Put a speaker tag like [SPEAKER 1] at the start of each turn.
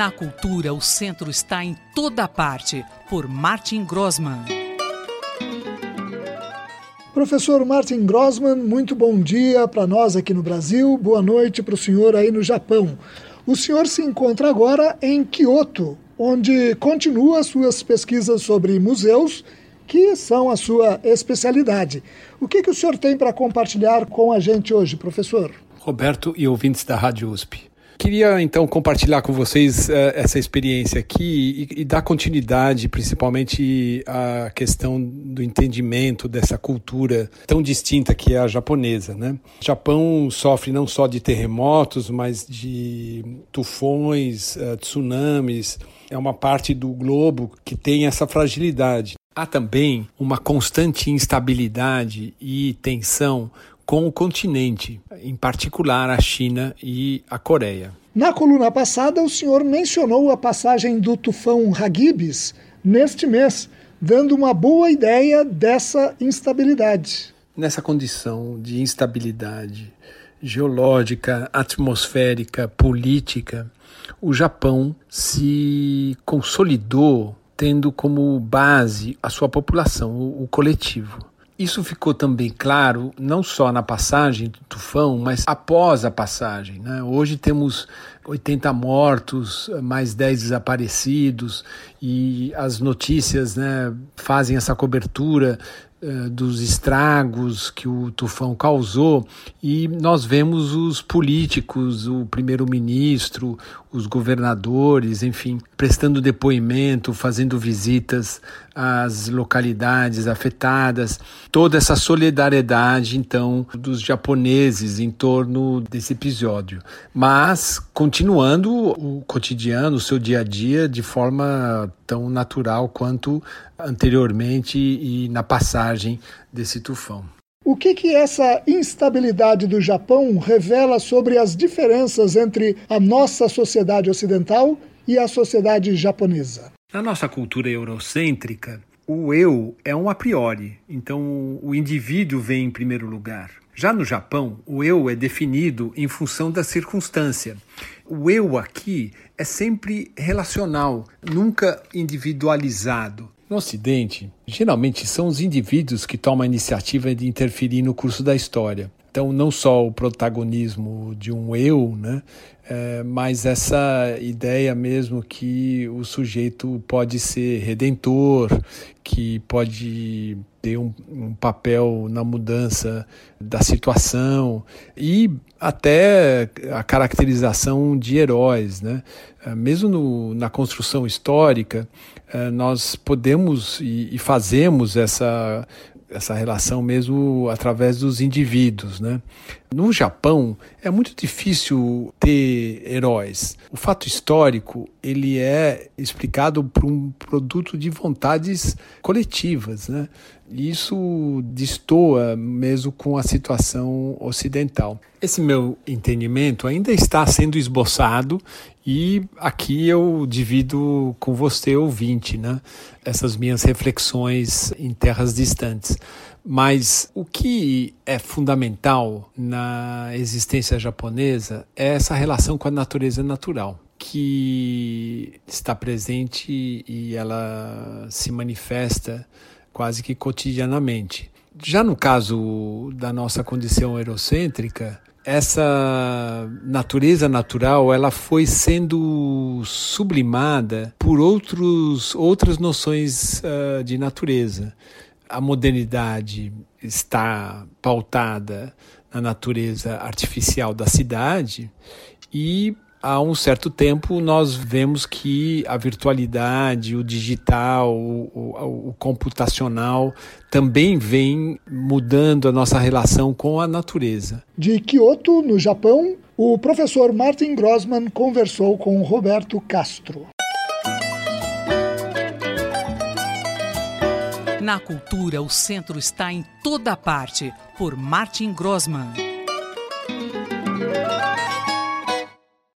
[SPEAKER 1] Na cultura, o centro está em toda parte, por Martin Grossman.
[SPEAKER 2] Professor Martin Grossman, muito bom dia para nós aqui no Brasil, boa noite para o senhor aí no Japão. O senhor se encontra agora em Kyoto, onde continua suas pesquisas sobre museus, que são a sua especialidade. O que, que o senhor tem para compartilhar com a gente hoje, professor?
[SPEAKER 3] Roberto e ouvintes da Rádio USP. Queria então compartilhar com vocês uh, essa experiência aqui e, e, dar continuidade, principalmente à questão do entendimento dessa cultura tão distinta que é a japonesa. Né? O Japão sofre não só de terremotos, mas de tufões, uh, tsunamis. É uma parte do globo que tem essa fragilidade. Há também uma constante instabilidade e tensão com o continente, em particular a China e a Coreia.
[SPEAKER 2] Na coluna passada, o senhor mencionou a passagem do tufão Hagibis neste mês, dando uma boa ideia dessa instabilidade.
[SPEAKER 3] Nessa condição de instabilidade geológica, atmosférica, política, o Japão se consolidou tendo como base a sua população, o coletivo. Isso ficou também claro não só na passagem do tufão, mas após a passagem. Né? Hoje temos 80 mortos, mais 10 desaparecidos, e as notícias né, fazem essa cobertura dos estragos que o tufão causou e nós vemos os políticos, o primeiro-ministro, os governadores, enfim, prestando depoimento, fazendo visitas às localidades afetadas, toda essa solidariedade então dos japoneses em torno desse episódio, mas continuando o cotidiano, o seu dia a dia de forma tão natural quanto anteriormente e na passagem desse tufão.
[SPEAKER 2] O que, que essa instabilidade do Japão revela sobre as diferenças entre a nossa sociedade ocidental e a sociedade japonesa?
[SPEAKER 3] Na nossa cultura eurocêntrica, o eu é um a priori, então o indivíduo vem em primeiro lugar. Já no Japão, o eu é definido em função da circunstância. O eu aqui é sempre relacional, nunca individualizado. No Ocidente, geralmente são os indivíduos que tomam a iniciativa de interferir no curso da história. Então, não só o protagonismo de um eu, né, é, mas essa ideia mesmo que o sujeito pode ser redentor, que pode ter um, um, papel na mudança da situação e até a caracterização de heróis. Né? É, mesmo no, na construção histórica, é, nós podemos e, e fazemos essa essa relação mesmo através dos indivíduos, né? No Japão é muito difícil ter heróis. O fato histórico ele é explicado por um produto de vontades coletivas, né? Isso destoa mesmo com a situação ocidental. Esse meu entendimento ainda está sendo esboçado e aqui eu divido com você, ouvinte, né? essas minhas reflexões em terras distantes. Mas o que é fundamental na existência japonesa é essa relação com a natureza natural, que está presente e ela se manifesta quase que cotidianamente. Já no caso da nossa condição eurocêntrica, essa natureza natural ela foi sendo sublimada por outros, outras noções uh, de natureza. A modernidade está pautada na natureza artificial da cidade e há um certo tempo nós vemos que a virtualidade, o digital, o, o, o, computacional também vem mudando a nossa relação com a natureza.
[SPEAKER 2] De Kyoto, no Japão, o professor Martin Grossman conversou com Roberto Castro.
[SPEAKER 1] Na cultura, o centro está em toda parte, por Martin Grossman.